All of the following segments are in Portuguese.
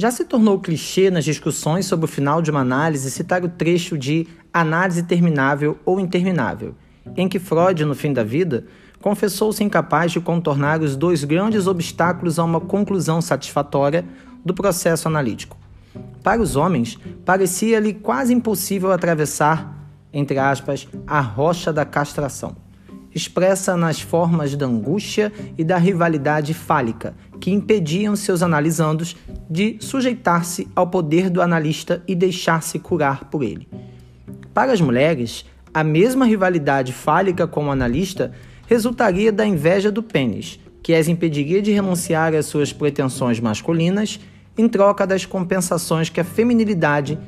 Já se tornou clichê nas discussões sobre o final de uma análise citar o trecho de Análise Terminável ou Interminável, em que Freud, no fim da vida, confessou-se incapaz de contornar os dois grandes obstáculos a uma conclusão satisfatória do processo analítico. Para os homens, parecia-lhe quase impossível atravessar, entre aspas, a rocha da castração, expressa nas formas da angústia e da rivalidade fálica, que impediam seus analisandos de sujeitar-se ao poder do analista e deixar-se curar por ele. Para as mulheres, a mesma rivalidade fálica com o analista resultaria da inveja do pênis, que as impediria de renunciar às suas pretensões masculinas em troca das compensações que a feminilidade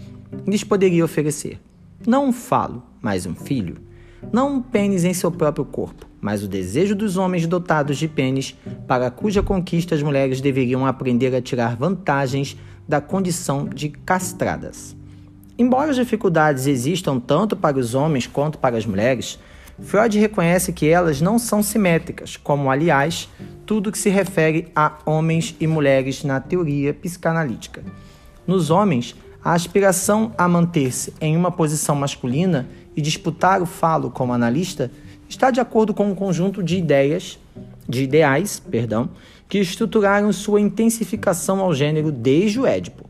lhes poderia oferecer. Não um falo, mas um filho. Não um pênis em seu próprio corpo, mas o desejo dos homens dotados de pênis, para cuja conquista as mulheres deveriam aprender a tirar vantagens da condição de castradas. Embora as dificuldades existam tanto para os homens quanto para as mulheres, Freud reconhece que elas não são simétricas, como, aliás, tudo que se refere a homens e mulheres na teoria psicanalítica. Nos homens, a aspiração a manter-se em uma posição masculina e disputar o falo como analista está de acordo com um conjunto de ideias, de ideais, perdão, que estruturaram sua intensificação ao gênero desde o Édipo.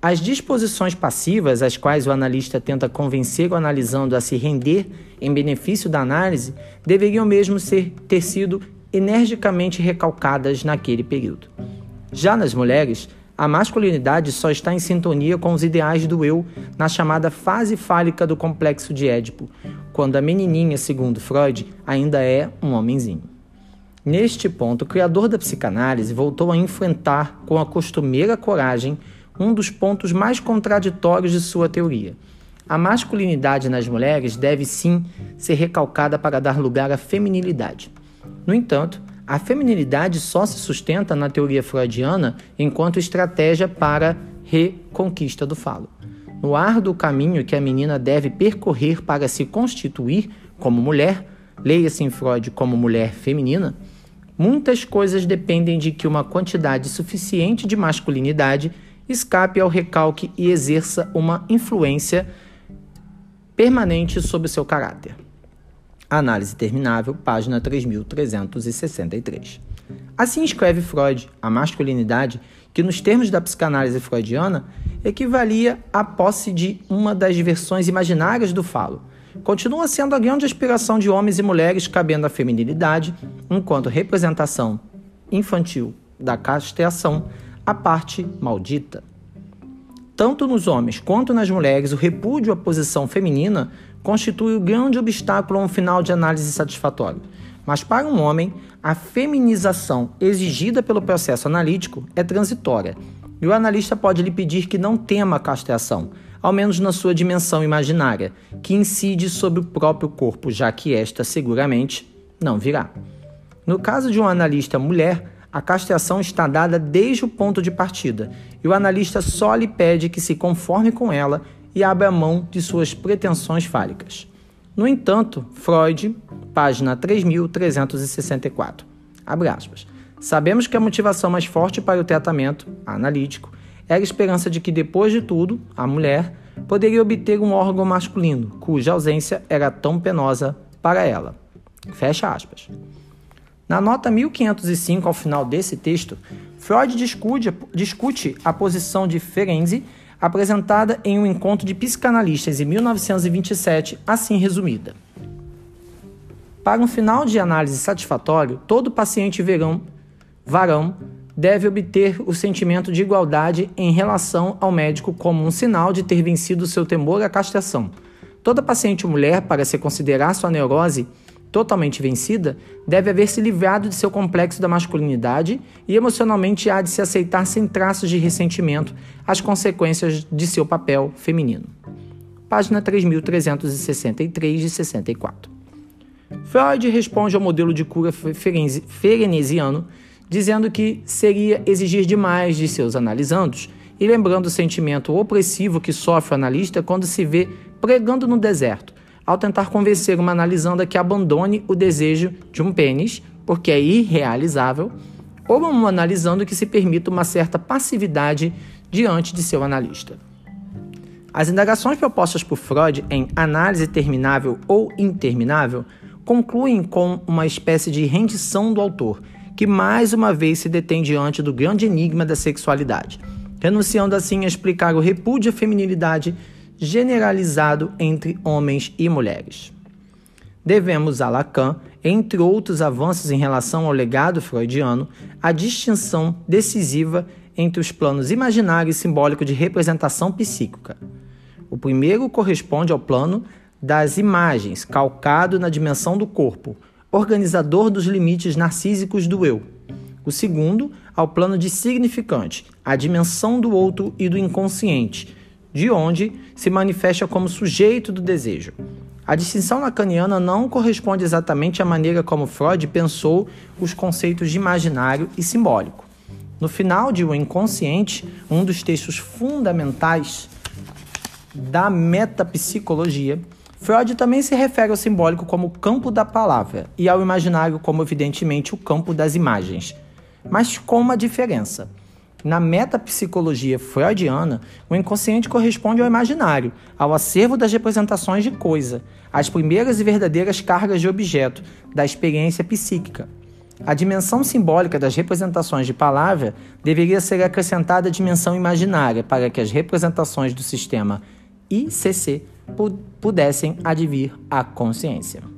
As disposições passivas, às quais o analista tenta convencer o analisando a se render em benefício da análise, deveriam mesmo ser, ter sido energicamente recalcadas naquele período. Já nas mulheres, a masculinidade só está em sintonia com os ideais do eu na chamada fase fálica do complexo de Édipo, quando a menininha, segundo Freud, ainda é um homenzinho. Neste ponto, o criador da psicanálise voltou a enfrentar com a costumeira coragem um dos pontos mais contraditórios de sua teoria. A masculinidade nas mulheres deve sim ser recalcada para dar lugar à feminilidade. No entanto, a feminilidade só se sustenta na teoria freudiana enquanto estratégia para reconquista do falo. No árduo caminho que a menina deve percorrer para se constituir como mulher, leia-se em Freud como mulher feminina, muitas coisas dependem de que uma quantidade suficiente de masculinidade escape ao recalque e exerça uma influência permanente sobre seu caráter. Análise terminável, página 3363. Assim escreve Freud, a masculinidade, que nos termos da psicanálise freudiana, equivalia à posse de uma das versões imaginárias do falo. Continua sendo a grande aspiração de homens e mulheres cabendo à feminilidade, enquanto representação infantil da castração a parte maldita. Tanto nos homens quanto nas mulheres, o repúdio à posição feminina constitui o grande obstáculo a um final de análise satisfatório. Mas para um homem, a feminização exigida pelo processo analítico é transitória, e o analista pode lhe pedir que não tema a castração, ao menos na sua dimensão imaginária, que incide sobre o próprio corpo, já que esta seguramente não virá. No caso de um analista mulher, a castração está dada desde o ponto de partida e o analista só lhe pede que se conforme com ela e abra mão de suas pretensões fálicas. No entanto, Freud, página 3364, abre aspas. Sabemos que a motivação mais forte para o tratamento analítico era a esperança de que, depois de tudo, a mulher poderia obter um órgão masculino, cuja ausência era tão penosa para ela. Fecha aspas. Na nota 1505, ao final desse texto, Freud discute, discute a posição de Ferenczi apresentada em um encontro de psicanalistas em 1927, assim resumida. Para um final de análise satisfatório, todo paciente verão, varão deve obter o sentimento de igualdade em relação ao médico como um sinal de ter vencido seu temor à castração. Toda paciente mulher, para se considerar sua neurose, totalmente vencida, deve haver se livrado de seu complexo da masculinidade e emocionalmente há de se aceitar sem traços de ressentimento as consequências de seu papel feminino. Página 3363 de 64. Freud responde ao modelo de cura ferenesiano, dizendo que seria exigir demais de seus analisandos e lembrando o sentimento opressivo que sofre o analista quando se vê pregando no deserto, ao tentar convencer uma analisanda que abandone o desejo de um pênis, porque é irrealizável, ou uma analisando que se permita uma certa passividade diante de seu analista. As indagações propostas por Freud em Análise Terminável ou Interminável concluem com uma espécie de rendição do autor, que mais uma vez se detém diante do grande enigma da sexualidade, renunciando assim a explicar o repúdio à feminilidade generalizado entre homens e mulheres. Devemos a Lacan, entre outros avanços em relação ao legado freudiano, a distinção decisiva entre os planos imaginário e simbólico de representação psíquica. O primeiro corresponde ao plano das imagens, calcado na dimensão do corpo, organizador dos limites narcísicos do eu. O segundo, ao plano de significante, a dimensão do outro e do inconsciente, de onde se manifesta como sujeito do desejo. A distinção lacaniana não corresponde exatamente à maneira como Freud pensou os conceitos de imaginário e simbólico. No final de O Inconsciente, um dos textos fundamentais da metapsicologia, Freud também se refere ao simbólico como campo da palavra e ao imaginário como, evidentemente, o campo das imagens, mas com uma diferença. Na metapsicologia freudiana, o inconsciente corresponde ao imaginário, ao acervo das representações de coisa, às primeiras e verdadeiras cargas de objeto, da experiência psíquica. A dimensão simbólica das representações de palavra deveria ser acrescentada à dimensão imaginária para que as representações do sistema ICC pudessem advir à consciência.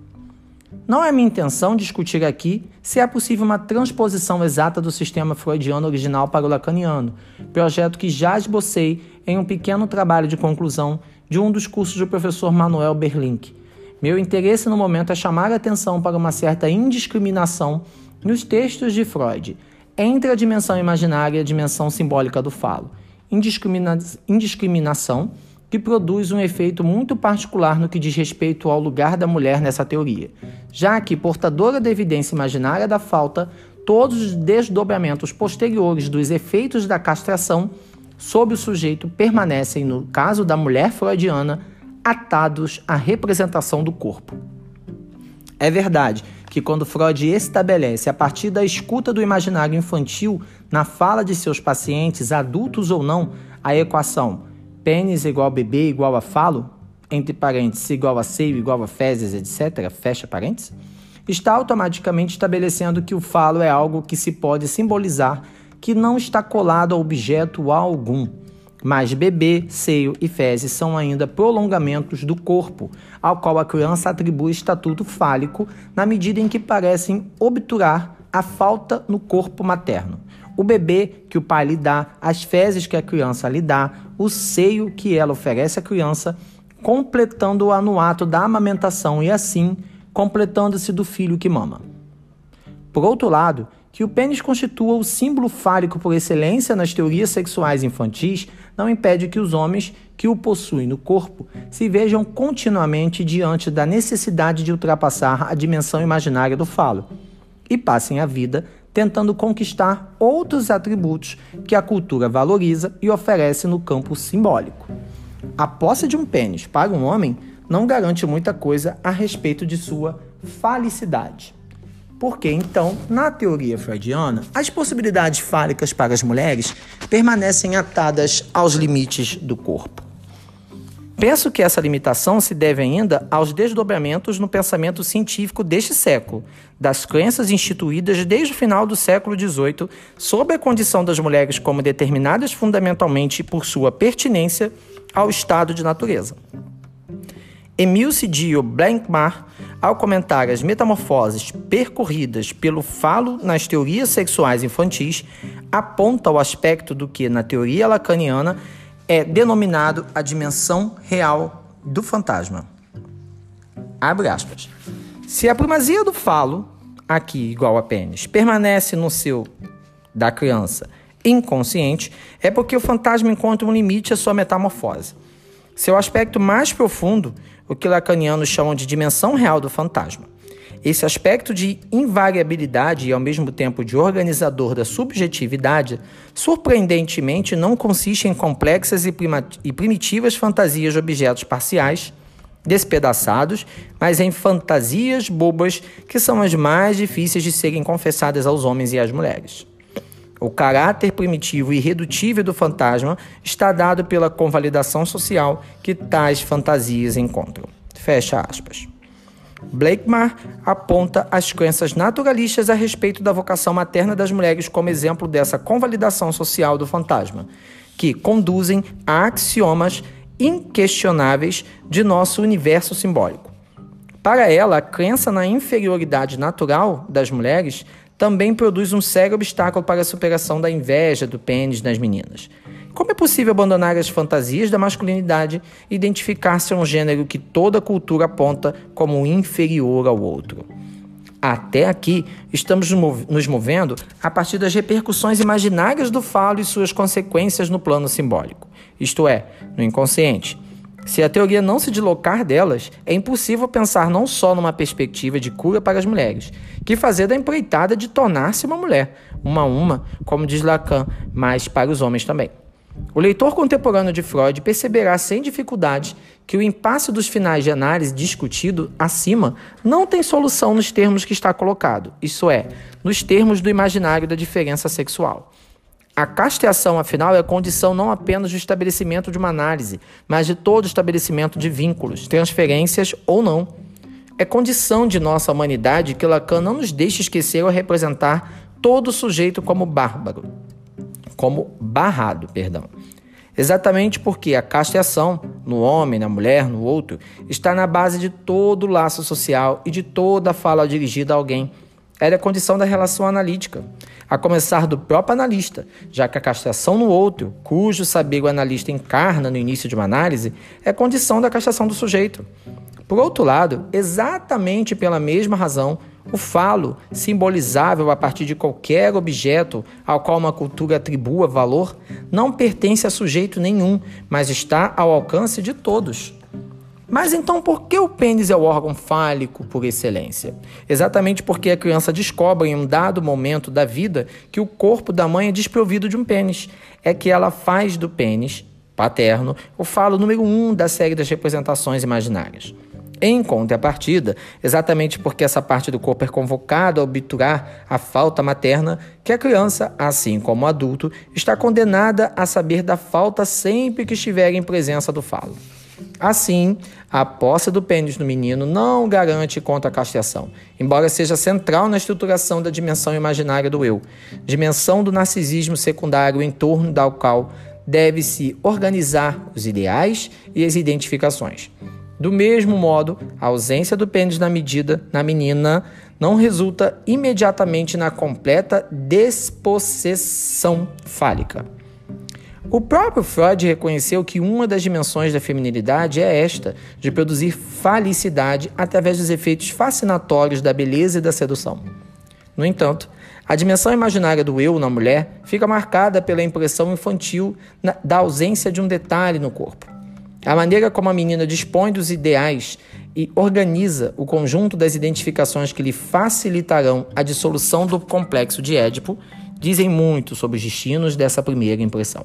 Não é minha intenção discutir aqui se é possível uma transposição exata do sistema freudiano original para o lacaniano, projeto que já esbocei em um pequeno trabalho de conclusão de um dos cursos do professor Manuel Berlink. Meu interesse no momento é chamar a atenção para uma certa indiscriminação nos textos de Freud entre a dimensão imaginária e a dimensão simbólica do falo. Indiscrimina indiscriminação que produz um efeito muito particular no que diz respeito ao lugar da mulher nessa teoria, já que, portadora da evidência imaginária da falta, todos os desdobramentos posteriores dos efeitos da castração sobre o sujeito permanecem, no caso da mulher freudiana, atados à representação do corpo. É verdade que, quando Freud estabelece, a partir da escuta do imaginário infantil na fala de seus pacientes, adultos ou não, a equação pênis igual bebê igual a falo, entre parênteses, igual a seio igual a fezes, etc., fecha parênteses, está automaticamente estabelecendo que o falo é algo que se pode simbolizar que não está colado a objeto algum. Mas bebê, seio e fezes são ainda prolongamentos do corpo, ao qual a criança atribui estatuto fálico na medida em que parecem obturar a falta no corpo materno o bebê que o pai lhe dá, as fezes que a criança lhe dá, o seio que ela oferece à criança, completando-a no ato da amamentação e assim completando-se do filho que mama. Por outro lado, que o pênis constitua o símbolo fálico por excelência nas teorias sexuais infantis não impede que os homens que o possuem no corpo se vejam continuamente diante da necessidade de ultrapassar a dimensão imaginária do falo e passem a vida tentando conquistar outros atributos que a cultura valoriza e oferece no campo simbólico. A posse de um pênis para um homem não garante muita coisa a respeito de sua falicidade. Porque então, na teoria freudiana, as possibilidades fálicas para as mulheres permanecem atadas aos limites do corpo. Penso que essa limitação se deve ainda aos desdobramentos no pensamento científico deste século, das crenças instituídas desde o final do século XVIII sobre a condição das mulheres como determinadas fundamentalmente por sua pertinência ao estado de natureza. Emil Cidio Blankmar, ao comentar as metamorfoses percorridas pelo falo nas teorias sexuais infantis, aponta o aspecto do que, na teoria lacaniana, é denominado a dimensão real do fantasma. Abre aspas. Se a primazia do falo, aqui igual a pênis, permanece no seu da criança inconsciente, é porque o fantasma encontra um limite à sua metamorfose. Seu aspecto mais profundo, o que lacanianos chamam de dimensão real do fantasma. Esse aspecto de invariabilidade e ao mesmo tempo de organizador da subjetividade, surpreendentemente não consiste em complexas e, e primitivas fantasias de objetos parciais, despedaçados, mas em fantasias bobas que são as mais difíceis de serem confessadas aos homens e às mulheres. O caráter primitivo e irredutível do fantasma está dado pela convalidação social que tais fantasias encontram. Fecha aspas. Blakemar aponta as crenças naturalistas a respeito da vocação materna das mulheres como exemplo dessa convalidação social do fantasma, que conduzem a axiomas inquestionáveis de nosso universo simbólico. Para ela, a crença na inferioridade natural das mulheres também produz um sério obstáculo para a superação da inveja do pênis nas meninas. Como é possível abandonar as fantasias da masculinidade e identificar-se a um gênero que toda cultura aponta como inferior ao outro? Até aqui, estamos nos movendo a partir das repercussões imaginárias do falo e suas consequências no plano simbólico, isto é, no inconsciente. Se a teoria não se deslocar delas, é impossível pensar não só numa perspectiva de cura para as mulheres, que fazer da empreitada de tornar-se uma mulher, uma a uma, como diz Lacan, mas para os homens também. O leitor contemporâneo de Freud perceberá sem dificuldade que o impasse dos finais de análise discutido acima não tem solução nos termos que está colocado, isso é, nos termos do imaginário da diferença sexual. A castração, afinal, é condição não apenas do estabelecimento de uma análise, mas de todo estabelecimento de vínculos, transferências ou não. É condição de nossa humanidade que Lacan não nos deixe esquecer ou representar todo sujeito como bárbaro como barrado, perdão. Exatamente porque a castração, no homem, na mulher, no outro, está na base de todo laço social e de toda fala dirigida a alguém. Era a condição da relação analítica, a começar do próprio analista, já que a castração no outro, cujo saber o analista encarna no início de uma análise, é condição da castração do sujeito. Por outro lado, exatamente pela mesma razão, o falo, simbolizável a partir de qualquer objeto ao qual uma cultura atribua valor, não pertence a sujeito nenhum, mas está ao alcance de todos. Mas então por que o pênis é o órgão fálico por excelência? Exatamente porque a criança descobre em um dado momento da vida que o corpo da mãe é desprovido de um pênis. É que ela faz do pênis paterno o falo número um da série das representações imaginárias. Em contrapartida, exatamente porque essa parte do corpo é convocada a obturar a falta materna, que a criança, assim como o adulto, está condenada a saber da falta sempre que estiver em presença do falo. Assim, a posse do pênis no menino não garante contra a castração, embora seja central na estruturação da dimensão imaginária do eu, dimensão do narcisismo secundário em torno da qual deve-se organizar os ideais e as identificações. Do mesmo modo, a ausência do pênis na medida na menina não resulta imediatamente na completa despossessão fálica. O próprio Freud reconheceu que uma das dimensões da feminilidade é esta, de produzir falicidade através dos efeitos fascinatórios da beleza e da sedução. No entanto, a dimensão imaginária do eu na mulher fica marcada pela impressão infantil da ausência de um detalhe no corpo. A maneira como a menina dispõe dos ideais e organiza o conjunto das identificações que lhe facilitarão a dissolução do complexo de Édipo dizem muito sobre os destinos dessa primeira impressão.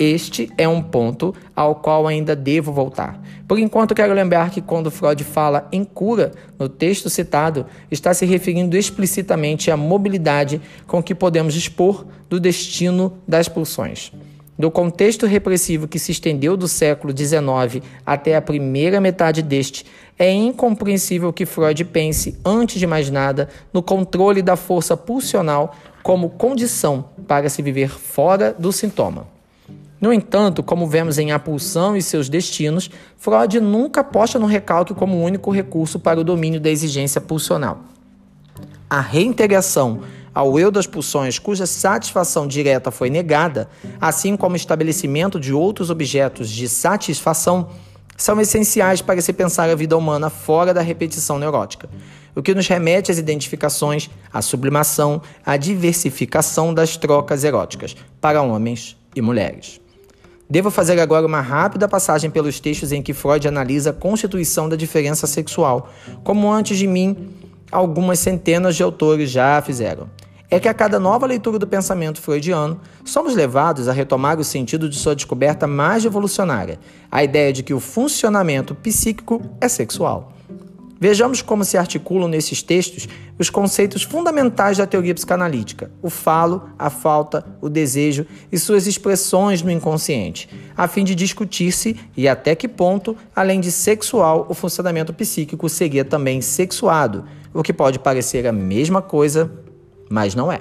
Este é um ponto ao qual ainda devo voltar. Por enquanto, quero lembrar que quando Freud fala em cura no texto citado, está se referindo explicitamente à mobilidade com que podemos dispor do destino das pulsões. Do contexto repressivo que se estendeu do século XIX até a primeira metade deste, é incompreensível que Freud pense, antes de mais nada, no controle da força pulsional como condição para se viver fora do sintoma. No entanto, como vemos em A Pulsão e seus Destinos, Freud nunca aposta no recalque como único recurso para o domínio da exigência pulsional. A reintegração ao eu das pulsões cuja satisfação direta foi negada, assim como o estabelecimento de outros objetos de satisfação, são essenciais para se pensar a vida humana fora da repetição neurótica, o que nos remete às identificações, à sublimação, à diversificação das trocas eróticas para homens e mulheres. Devo fazer agora uma rápida passagem pelos textos em que Freud analisa a constituição da diferença sexual, como antes de mim algumas centenas de autores já fizeram é que a cada nova leitura do pensamento freudiano, somos levados a retomar o sentido de sua descoberta mais revolucionária, a ideia de que o funcionamento psíquico é sexual. Vejamos como se articulam nesses textos os conceitos fundamentais da teoria psicanalítica: o falo, a falta, o desejo e suas expressões no inconsciente, a fim de discutir-se e até que ponto, além de sexual, o funcionamento psíquico seria também sexuado, o que pode parecer a mesma coisa, mas não é.